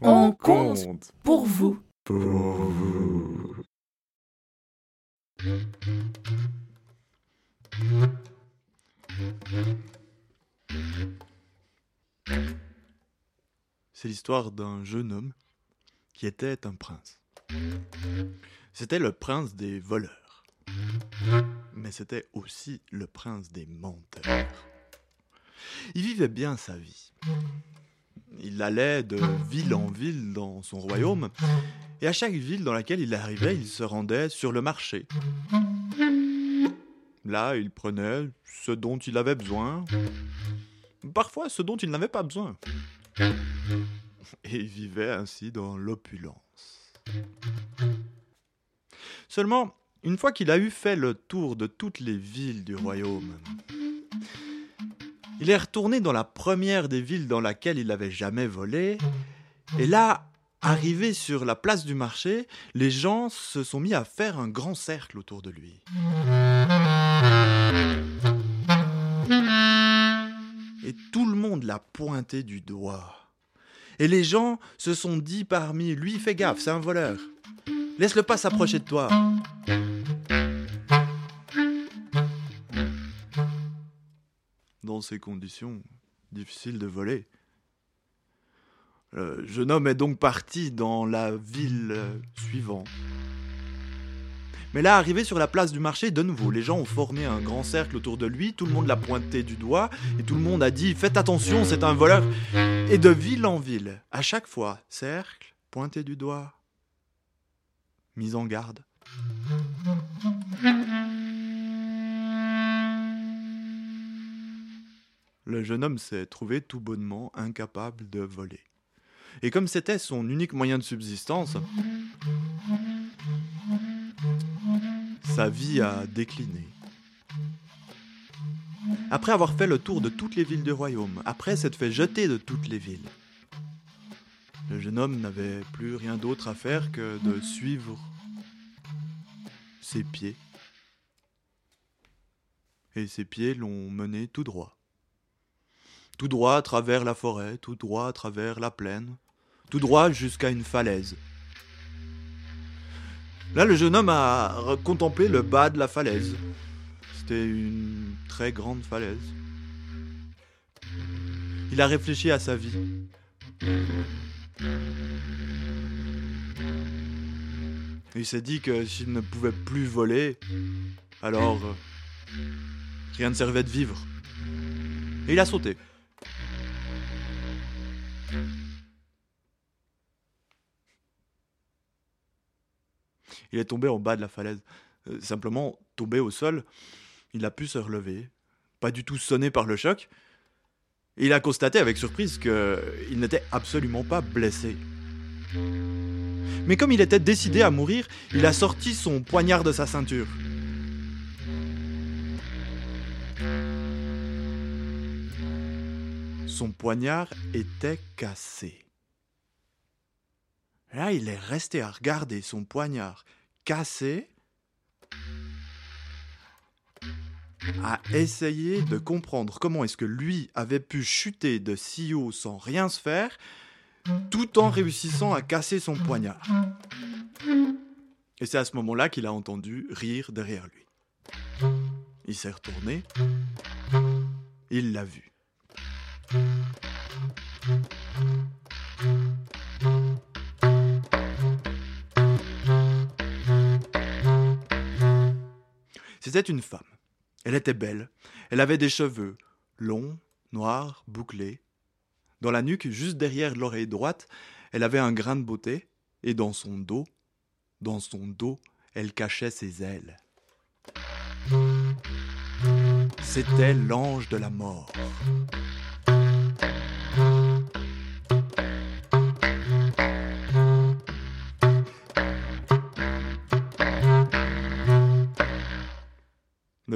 On compte pour vous. Pour vous. C'est l'histoire d'un jeune homme qui était un prince. C'était le prince des voleurs. Mais c'était aussi le prince des menteurs. Il vivait bien sa vie. Il allait de ville en ville dans son royaume, et à chaque ville dans laquelle il arrivait, il se rendait sur le marché. Là, il prenait ce dont il avait besoin, parfois ce dont il n'avait pas besoin. Et il vivait ainsi dans l'opulence. Seulement, une fois qu'il a eu fait le tour de toutes les villes du royaume, il est retourné dans la première des villes dans laquelle il n'avait jamais volé, et là, arrivé sur la place du marché, les gens se sont mis à faire un grand cercle autour de lui. Et tout le monde l'a pointé du doigt. Et les gens se sont dit parmi lui, fais gaffe, c'est un voleur. Laisse-le pas s'approcher de toi. Ces conditions, difficile de voler. Le jeune homme est donc parti dans la ville suivante. Mais là, arrivé sur la place du marché, de nouveau, les gens ont formé un grand cercle autour de lui, tout le monde l'a pointé du doigt, et tout le monde a dit Faites attention, c'est un voleur. Et de ville en ville, à chaque fois, cercle, pointé du doigt, mise en garde. Le jeune homme s'est trouvé tout bonnement incapable de voler. Et comme c'était son unique moyen de subsistance, sa vie a décliné. Après avoir fait le tour de toutes les villes du royaume, après s'être fait jeter de toutes les villes, le jeune homme n'avait plus rien d'autre à faire que de suivre ses pieds. Et ses pieds l'ont mené tout droit. Tout droit à travers la forêt, tout droit à travers la plaine, tout droit jusqu'à une falaise. Là, le jeune homme a contemplé le bas de la falaise. C'était une très grande falaise. Il a réfléchi à sa vie. Il s'est dit que s'il ne pouvait plus voler, alors euh, rien ne servait de vivre. Et il a sauté. Il est tombé en bas de la falaise. Euh, simplement tombé au sol, il a pu se relever, pas du tout sonné par le choc. Il a constaté avec surprise qu'il n'était absolument pas blessé. Mais comme il était décidé à mourir, il a sorti son poignard de sa ceinture. Son poignard était cassé. Là, il est resté à regarder son poignard cassé, à essayer de comprendre comment est-ce que lui avait pu chuter de si haut sans rien se faire, tout en réussissant à casser son poignard. Et c'est à ce moment-là qu'il a entendu rire derrière lui. Il s'est retourné, il l'a vu. C'était une femme. Elle était belle. Elle avait des cheveux longs, noirs, bouclés. Dans la nuque, juste derrière l'oreille droite, elle avait un grain de beauté, et dans son dos, dans son dos, elle cachait ses ailes. C'était l'ange de la mort.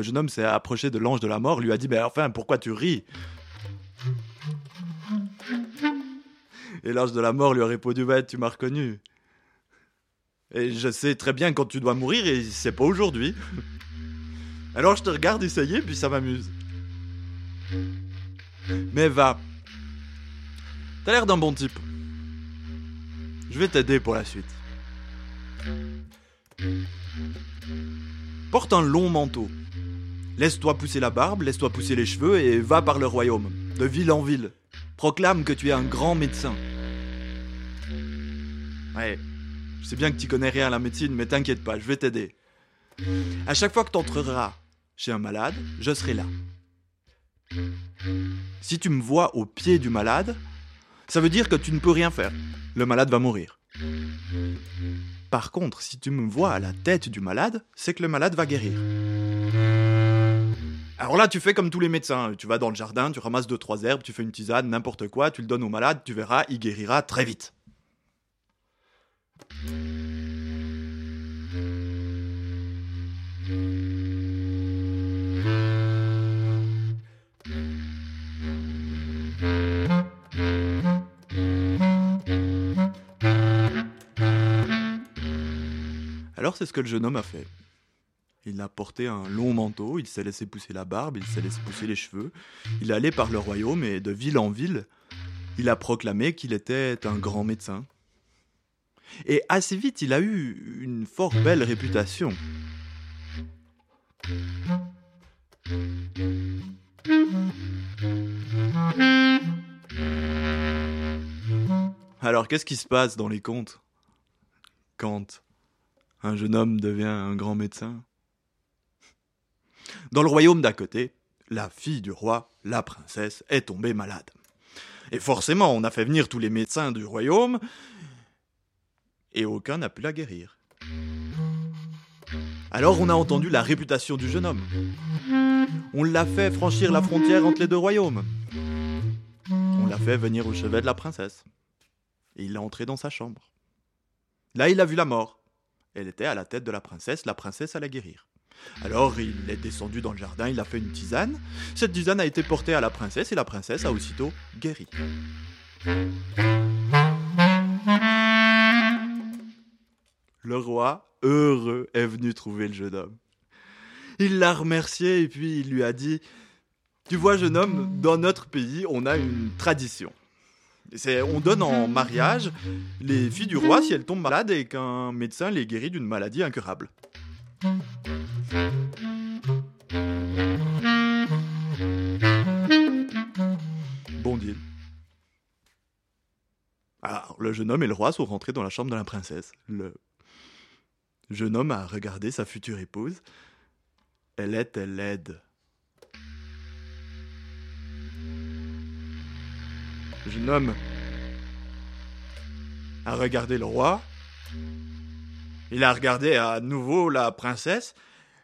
Le jeune homme s'est approché de l'ange de la mort, lui a dit Mais enfin, pourquoi tu ris? Et l'ange de la mort lui a répondu Ouais, tu m'as reconnu. Et je sais très bien quand tu dois mourir et c'est pas aujourd'hui. Alors je te regarde essayer, puis ça m'amuse. Mais va. T'as l'air d'un bon type. Je vais t'aider pour la suite. Porte un long manteau. Laisse-toi pousser la barbe, laisse-toi pousser les cheveux et va par le royaume, de ville en ville. Proclame que tu es un grand médecin. Ouais, je sais bien que tu connais rien à la médecine, mais t'inquiète pas, je vais t'aider. À chaque fois que tu entreras chez un malade, je serai là. Si tu me vois au pied du malade, ça veut dire que tu ne peux rien faire. Le malade va mourir. Par contre, si tu me vois à la tête du malade, c'est que le malade va guérir. Alors là, tu fais comme tous les médecins. Tu vas dans le jardin, tu ramasses deux, trois herbes, tu fais une tisane, n'importe quoi, tu le donnes au malade, tu verras, il guérira très vite. Alors c'est ce que le jeune homme a fait. Il a porté un long manteau, il s'est laissé pousser la barbe, il s'est laissé pousser les cheveux. Il allait par le royaume et de ville en ville, il a proclamé qu'il était un grand médecin. Et assez vite, il a eu une fort belle réputation. Alors qu'est-ce qui se passe dans les contes quand un jeune homme devient un grand médecin? Dans le royaume d'à côté, la fille du roi, la princesse, est tombée malade. Et forcément, on a fait venir tous les médecins du royaume, et aucun n'a pu la guérir. Alors on a entendu la réputation du jeune homme. On l'a fait franchir la frontière entre les deux royaumes. On l'a fait venir au chevet de la princesse. Et il l'a entré dans sa chambre. Là, il a vu la mort. Elle était à la tête de la princesse, la princesse allait guérir. Alors il est descendu dans le jardin, il a fait une tisane. Cette tisane a été portée à la princesse et la princesse a aussitôt guéri. Le roi, heureux, est venu trouver le jeune homme. Il l'a remercié et puis il lui a dit Tu vois, jeune homme, dans notre pays, on a une tradition. On donne en mariage les filles du roi si elles tombent malades et qu'un médecin les guérit d'une maladie incurable. Bon deal. Alors, le jeune homme et le roi sont rentrés dans la chambre de la princesse. Le jeune homme a regardé sa future épouse. Elle était laide. Le jeune homme a regardé le roi. Il a regardé à nouveau la princesse.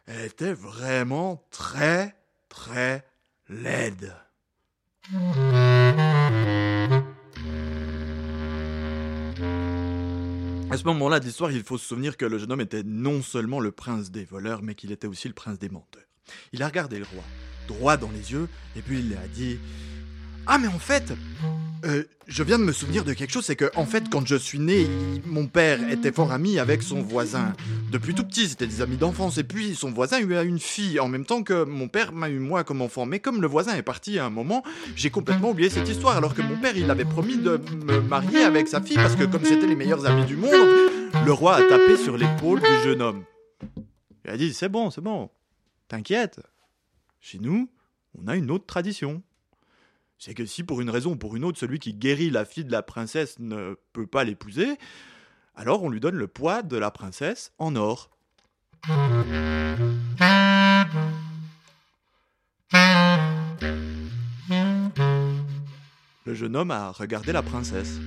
Elle était vraiment très, très laide. À ce moment-là de l'histoire, il faut se souvenir que le jeune homme était non seulement le prince des voleurs, mais qu'il était aussi le prince des menteurs. Il a regardé le roi, droit dans les yeux, et puis il a dit Ah, mais en fait, euh, je viens de me souvenir de quelque chose, c'est que en fait, quand je suis né, mon père était fort ami avec son voisin. Depuis tout petit, c'était des amis d'enfance, et puis son voisin eut une fille, en même temps que mon père m'a eu moi comme enfant. Mais comme le voisin est parti à un moment, j'ai complètement oublié cette histoire, alors que mon père, il avait promis de me marier avec sa fille, parce que comme c'était les meilleurs amis du monde, le roi a tapé sur l'épaule du jeune homme. Il a dit, c'est bon, c'est bon, t'inquiète. Chez nous, on a une autre tradition c'est que si pour une raison ou pour une autre, celui qui guérit la fille de la princesse ne peut pas l'épouser, alors on lui donne le poids de la princesse en or. Le jeune homme a regardé la princesse.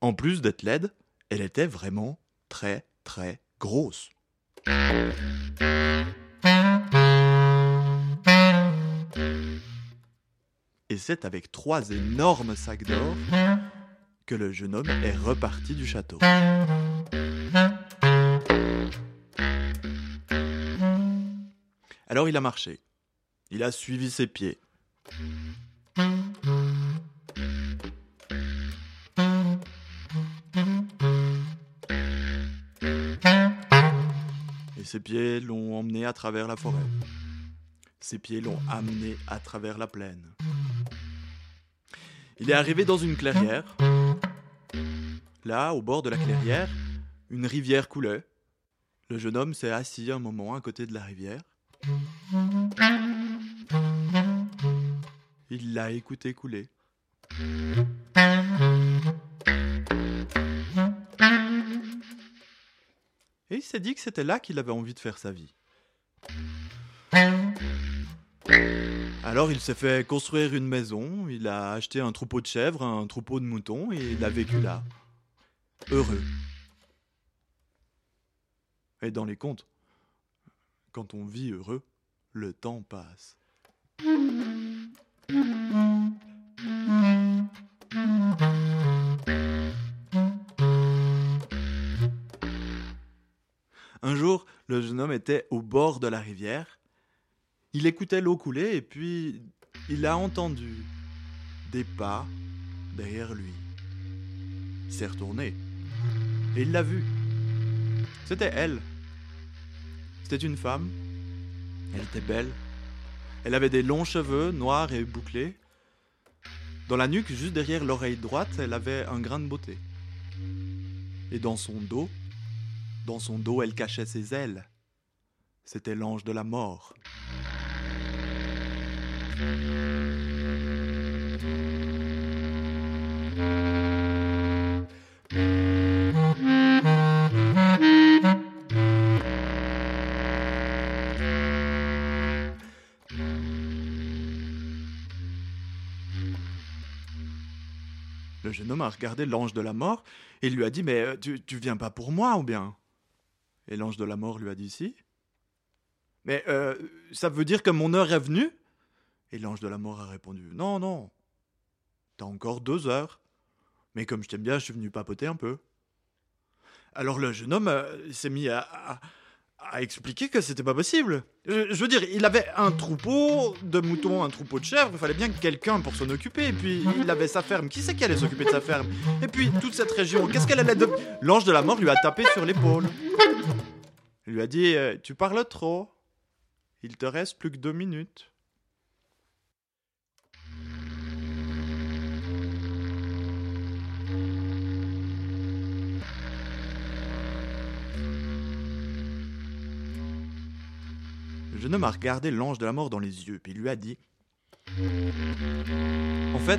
En plus d'être laide, elle était vraiment très très grosse. Et c'est avec trois énormes sacs d'or que le jeune homme est reparti du château. Alors il a marché. Il a suivi ses pieds. Et ses pieds l'ont emmené à travers la forêt. Ses pieds l'ont amené à travers la plaine. Il est arrivé dans une clairière. Là, au bord de la clairière, une rivière coulait. Le jeune homme s'est assis un moment à côté de la rivière. Il l'a écouté couler. Et il s'est dit que c'était là qu'il avait envie de faire sa vie. Alors il s'est fait construire une maison, il a acheté un troupeau de chèvres, un troupeau de moutons, et il a vécu là. Heureux. Et dans les contes, quand on vit heureux, le temps passe. Un jour, le jeune homme était au bord de la rivière. Il écoutait l'eau couler et puis il a entendu des pas derrière lui. Il s'est retourné et il l'a vue. C'était elle. C'était une femme. Elle était belle. Elle avait des longs cheveux noirs et bouclés. Dans la nuque, juste derrière l'oreille droite, elle avait un grain de beauté. Et dans son dos, dans son dos, elle cachait ses ailes. C'était l'ange de la mort. Le jeune homme a regardé l'ange de la mort et lui a dit Mais euh, tu, tu viens pas pour moi ou bien? Et l'ange de la mort lui a dit Si. Mais euh, ça veut dire que mon heure est venue? Et l'ange de la mort a répondu Non, non. T'as encore deux heures. Mais comme je t'aime bien, je suis venu papoter un peu. Alors le jeune homme euh, s'est mis à, expliquer que c'était pas possible. Je, je veux dire, il avait un troupeau de moutons, un troupeau de chèvres, il fallait bien quelqu'un pour s'en occuper. Et puis il avait sa ferme. Qui c'est qui allait s'occuper de sa ferme? Et puis toute cette région, qu'est-ce qu'elle allait de... L'ange de la mort lui a tapé sur l'épaule. Il lui a dit euh, Tu parles trop. Il te reste plus que deux minutes. Jeune homme a regardé l'ange de la mort dans les yeux, puis lui a dit En fait,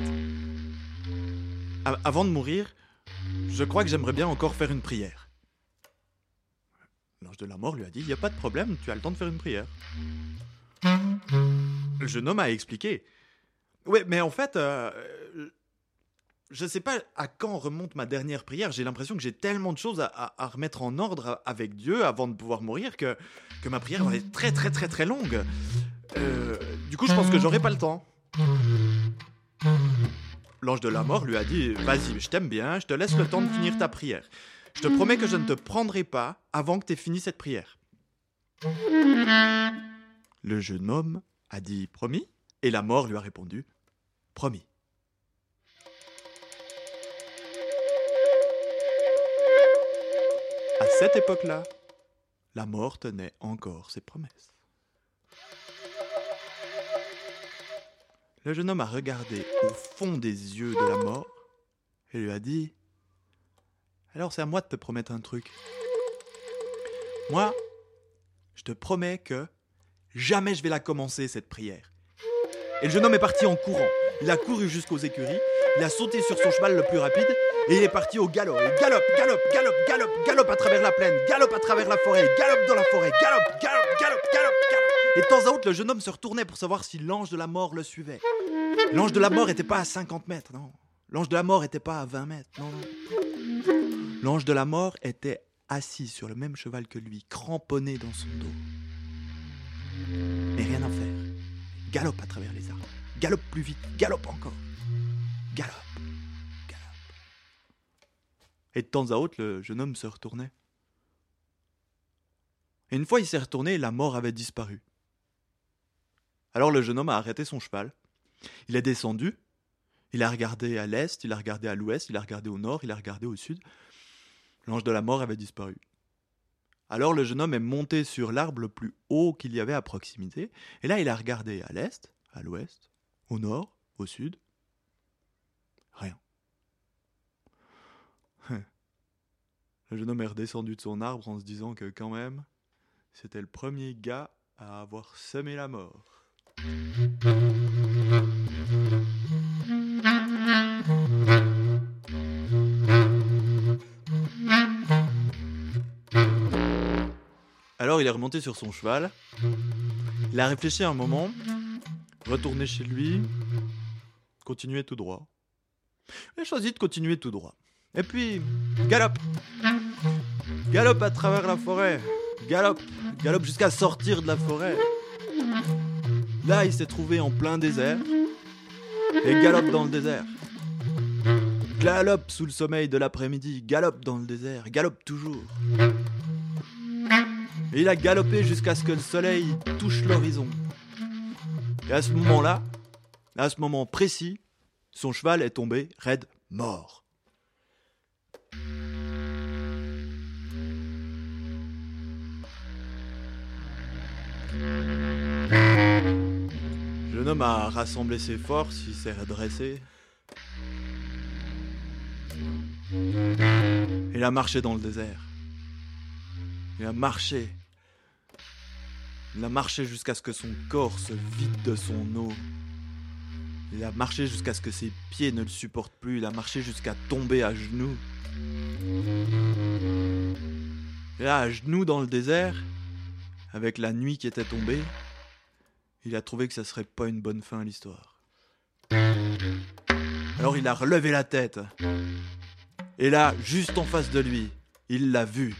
avant de mourir, je crois que j'aimerais bien encore faire une prière. L'ange de la mort lui a dit Il n'y a pas de problème, tu as le temps de faire une prière. Le jeune homme a expliqué Ouais, mais en fait, euh, je sais pas à quand remonte ma dernière prière. J'ai l'impression que j'ai tellement de choses à, remettre en ordre avec Dieu avant de pouvoir mourir que, que ma prière va être très très très très longue. Euh, du coup, je pense que j'aurai pas le temps. L'ange de la mort lui a dit Vas-y, je t'aime bien, je te laisse le temps de finir ta prière. Je te promets que je ne te prendrai pas avant que tu aies fini cette prière. Le jeune homme a dit Promis Et la mort lui a répondu Promis. À cette époque-là, la mort tenait encore ses promesses. Le jeune homme a regardé au fond des yeux de la mort et lui a dit Alors c'est à moi de te promettre un truc. Moi, je te promets que jamais je vais la commencer cette prière. Et le jeune homme est parti en courant. Il a couru jusqu'aux écuries, il a sauté sur son cheval le plus rapide et il est parti au galop. Il galope, galope, galope, galope, galope à travers la plaine, galope à travers la forêt, galope dans la forêt, galope, galope, galope, galope, galope. Et de temps à autre, le jeune homme se retournait pour savoir si l'ange de la mort le suivait. L'ange de la mort n'était pas à 50 mètres, non. L'ange de la mort n'était pas à 20 mètres, non, non. L'ange de la mort était assis sur le même cheval que lui, cramponné dans son dos. Mais rien à faire. Galope à travers les arbres. Galope plus vite. Galope encore. Galope. Et de temps à autre, le jeune homme se retournait. Et une fois il s'est retourné, la mort avait disparu. Alors le jeune homme a arrêté son cheval. Il est descendu. Il a regardé à l'est, il a regardé à l'ouest, il a regardé au nord, il a regardé au sud. L'ange de la mort avait disparu. Alors le jeune homme est monté sur l'arbre le plus haut qu'il y avait à proximité, et là il a regardé à l'est, à l'ouest, au nord, au sud. Le jeune homme est redescendu de son arbre en se disant que quand même, c'était le premier gars à avoir semé la mort. Alors il est remonté sur son cheval, il a réfléchi un moment, retourné chez lui, continué tout droit. Il a choisi de continuer tout droit. Et puis, galope Galope à travers la forêt Galope Galope jusqu'à sortir de la forêt Là, il s'est trouvé en plein désert. Et galope dans le désert. Galope sous le sommeil de l'après-midi, galope dans le désert, galope toujours. Et il a galopé jusqu'à ce que le soleil touche l'horizon. Et à ce moment-là, à ce moment précis, son cheval est tombé raide mort. Le jeune homme a rassemblé ses forces, il s'est redressé. Il a marché dans le désert. Il a marché. Il a marché jusqu'à ce que son corps se vide de son eau. Il a marché jusqu'à ce que ses pieds ne le supportent plus. Il a marché jusqu'à tomber à genoux. Et là, à genoux dans le désert, avec la nuit qui était tombée, il a trouvé que ça serait pas une bonne fin à l'histoire. Alors il a relevé la tête. Et là, juste en face de lui, il l'a vu.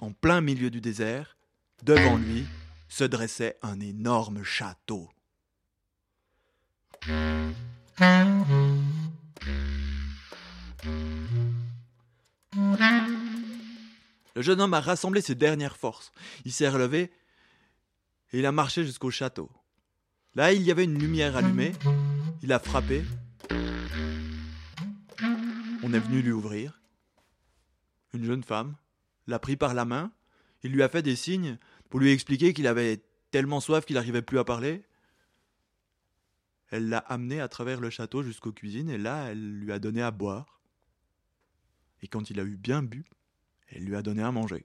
En plein milieu du désert, devant lui, se dressait un énorme château. Le jeune homme a rassemblé ses dernières forces. Il s'est relevé et il a marché jusqu'au château. Là, il y avait une lumière allumée. Il a frappé. On est venu lui ouvrir. Une jeune femme l'a pris par la main. Il lui a fait des signes pour lui expliquer qu'il avait tellement soif qu'il n'arrivait plus à parler. Elle l'a amené à travers le château jusqu'aux cuisines et là, elle lui a donné à boire. Et quand il a eu bien bu, elle lui a donné à manger.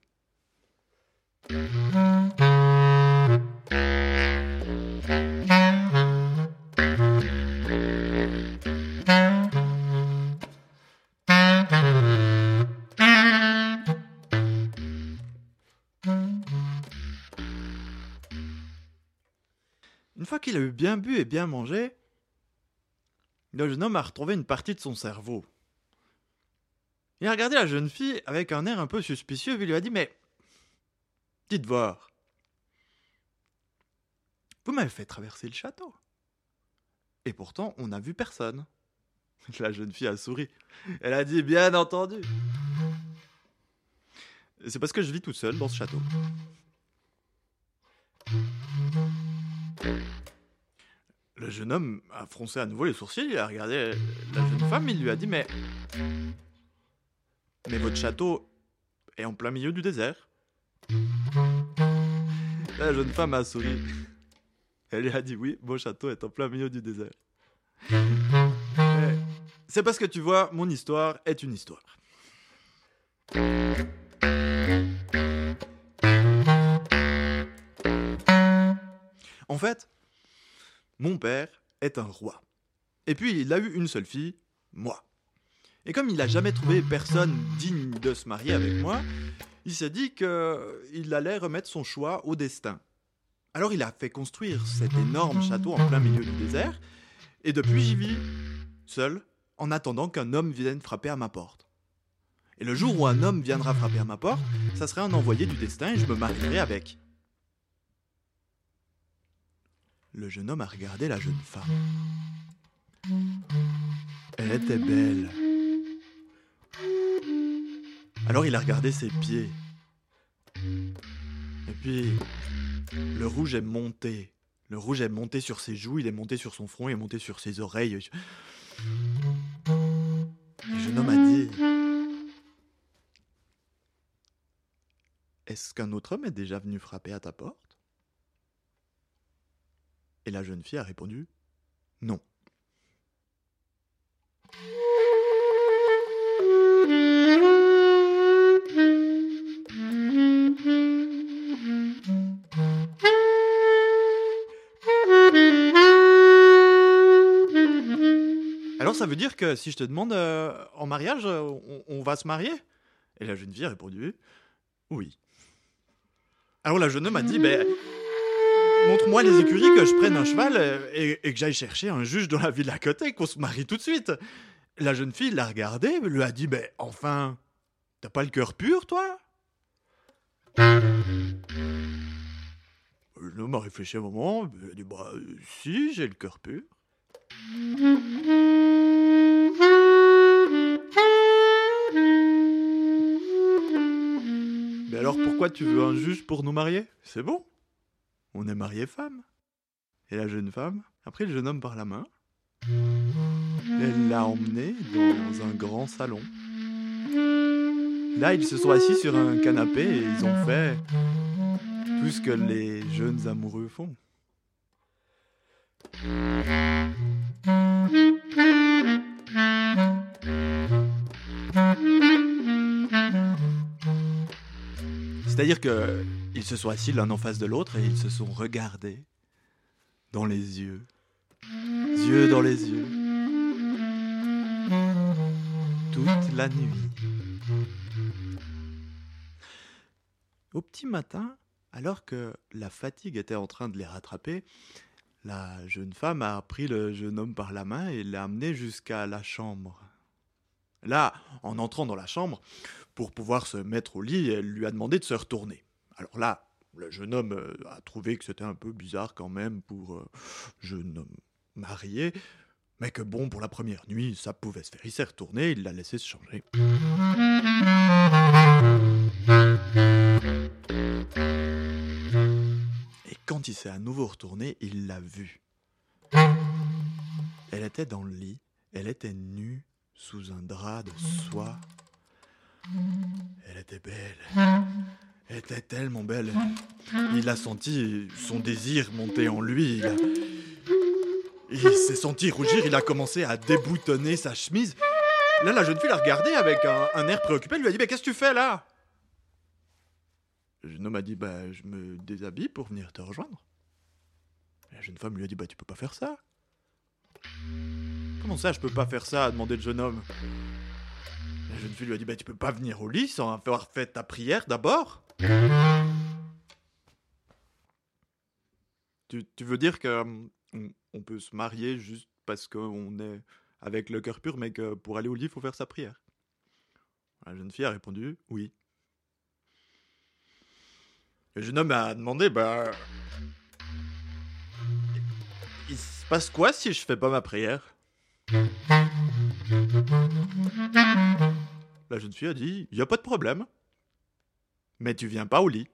Une fois qu'il a eu bien bu et bien mangé, le jeune homme a retrouvé une partie de son cerveau. Il a regardé la jeune fille avec un air un peu suspicieux et lui a dit Mais, dites voir, vous m'avez fait traverser le château. Et pourtant, on n'a vu personne. La jeune fille a souri. Elle a dit Bien entendu. C'est parce que je vis tout seul dans ce château. Le jeune homme a froncé à nouveau les sourcils, il a regardé la jeune femme, il lui a dit Mais. Mais votre château est en plein milieu du désert. La jeune femme a souri. Elle lui a dit Oui, mon château est en plein milieu du désert. C'est parce que tu vois, mon histoire est une histoire. En fait, mon père est un roi. Et puis il a eu une seule fille, moi. Et comme il n'a jamais trouvé personne digne de se marier avec moi, il s'est dit qu'il allait remettre son choix au destin. Alors il a fait construire cet énorme château en plein milieu du désert, et depuis j'y vis, seul, en attendant qu'un homme vienne frapper à ma porte. Et le jour où un homme viendra frapper à ma porte, ça serait un envoyé du destin et je me marierai avec. Le jeune homme a regardé la jeune femme. Elle était belle. Alors il a regardé ses pieds. Et puis, le rouge est monté. Le rouge est monté sur ses joues, il est monté sur son front, il est monté sur ses oreilles. Le jeune homme a dit Est-ce qu'un autre homme est déjà venu frapper à ta porte? Et la jeune fille a répondu Non. Ça veut dire que si je te demande euh, en mariage, on, va se marier? Et la jeune fille a répondu oui. Alors la jeune homme a dit ben, montre-moi les écuries que je prenne un cheval et, et que j'aille chercher un juge dans la ville à côté, qu'on se marie tout de suite. La jeune fille l'a regardé, lui a dit ben enfin, t'as pas le cœur pur toi? L'homme a réfléchi un moment, il a dit bah si j'ai le cœur pur. Mais alors pourquoi tu veux un juge pour nous marier? C'est bon. On est marié femme. Et la jeune femme a pris le jeune homme par la main. Elle l'a emmené dans un grand salon. Là, ils se sont assis sur un canapé et ils ont fait tout ce que les jeunes amoureux font. C'est-à-dire que ils se sont assis l'un en face de l'autre et ils se sont regardés dans les yeux, yeux dans les yeux, toute la nuit. Au petit matin, alors que la fatigue était en train de les rattraper, la jeune femme a pris le jeune homme par la main et l'a amené jusqu'à la chambre. Là, en entrant dans la chambre, pour pouvoir se mettre au lit, elle lui a demandé de se retourner. Alors là, le jeune homme euh, a trouvé que c'était un peu bizarre quand même pour un jeune homme marié, mais que bon, pour la première nuit, ça pouvait se faire. Il s'est retourné, il l'a laissé se changer. Et quand il s'est à nouveau retourné, il l'a vue. Elle était dans le lit, elle était nue sous un drap de soie. Elle était belle. Elle était tellement belle. Il a senti son désir monter en lui. Il, s'est senti rougir, il a commencé à déboutonner sa chemise. Là, la jeune fille l'a regardé avec un, un air préoccupé. Elle lui a dit Mais qu'est-ce que tu fais là? Le jeune homme a dit Bah, je me déshabille pour venir te rejoindre. La jeune femme lui a dit Bah, tu peux pas faire ça. Comment ça, je peux pas faire ça a demandé le jeune homme. La jeune fille lui a dit Bah, tu peux pas venir au lit sans avoir fait ta prière d'abord tu, veux dire que hum, on, on peut se marier juste parce qu'on est avec le cœur pur, mais que pour aller au lit, il faut faire sa prière? La jeune fille a répondu Oui. Le jeune homme a demandé Bah. Il se passe quoi si je fais pas ma prière? La jeune fille a dit Y a pas de problème. Mais tu viens pas au lit.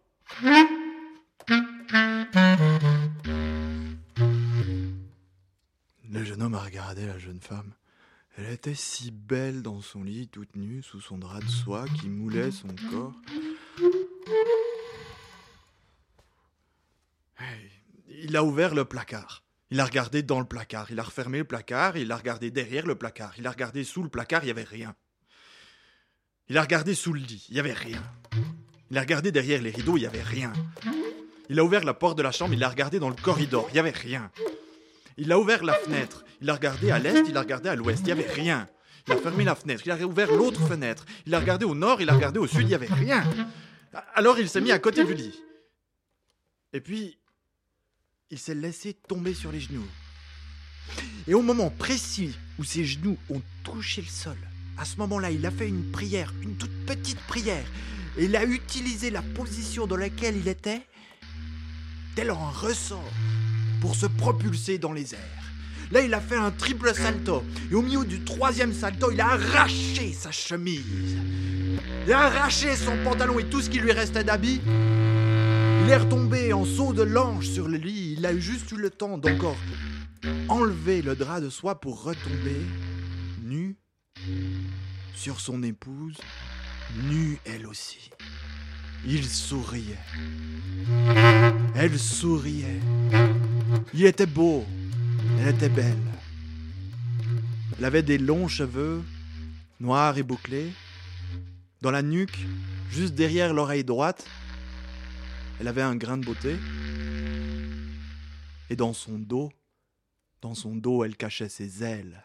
Le jeune homme a regardé la jeune femme. Elle était si belle dans son lit, toute nue, sous son drap de soie qui moulait son corps. Il a ouvert le placard. Il a regardé dans le placard. Il a refermé le placard. Il a regardé derrière le placard. Il a regardé sous le placard. Il n'y avait rien. Il a regardé sous le lit. Il n'y avait rien. Il a regardé derrière les rideaux. Il n'y avait rien. Il a ouvert la porte de la chambre. Il a regardé dans le corridor. Il n'y avait rien. Il a ouvert la fenêtre. Il a regardé à l'est. Il a regardé à l'ouest. Il n'y avait rien. Il a fermé la fenêtre. Il a ouvert l'autre fenêtre. Il a regardé au nord. Il a regardé au sud. Il n'y avait rien. Alors il s'est mis à côté du lit. Et puis, il s'est laissé tomber sur les genoux. Et au moment précis où ses genoux ont touché le sol, à ce moment-là, il a fait une prière, une toute petite prière. Et il a utilisé la position dans laquelle il était, tel un ressort, pour se propulser dans les airs. Là, il a fait un triple salto. Et au milieu du troisième salto, il a arraché sa chemise. Il a arraché son pantalon et tout ce qui lui restait d'habits. Il est retombé en saut de l'ange sur le lit. Il a juste eu le temps d'encore enlever le drap de soie pour retomber nu sur son épouse, nue elle aussi. Il souriait. Elle souriait. Il était beau. Elle était belle. Elle avait des longs cheveux, noirs et bouclés. Dans la nuque, juste derrière l'oreille droite, elle avait un grain de beauté. Et dans son dos, dans son dos, elle cachait ses ailes.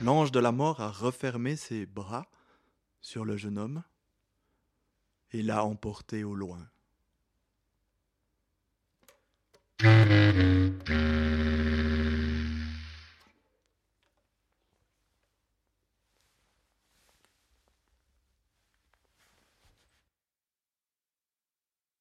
L'ange de la mort a refermé ses bras sur le jeune homme et l'a emporté au loin.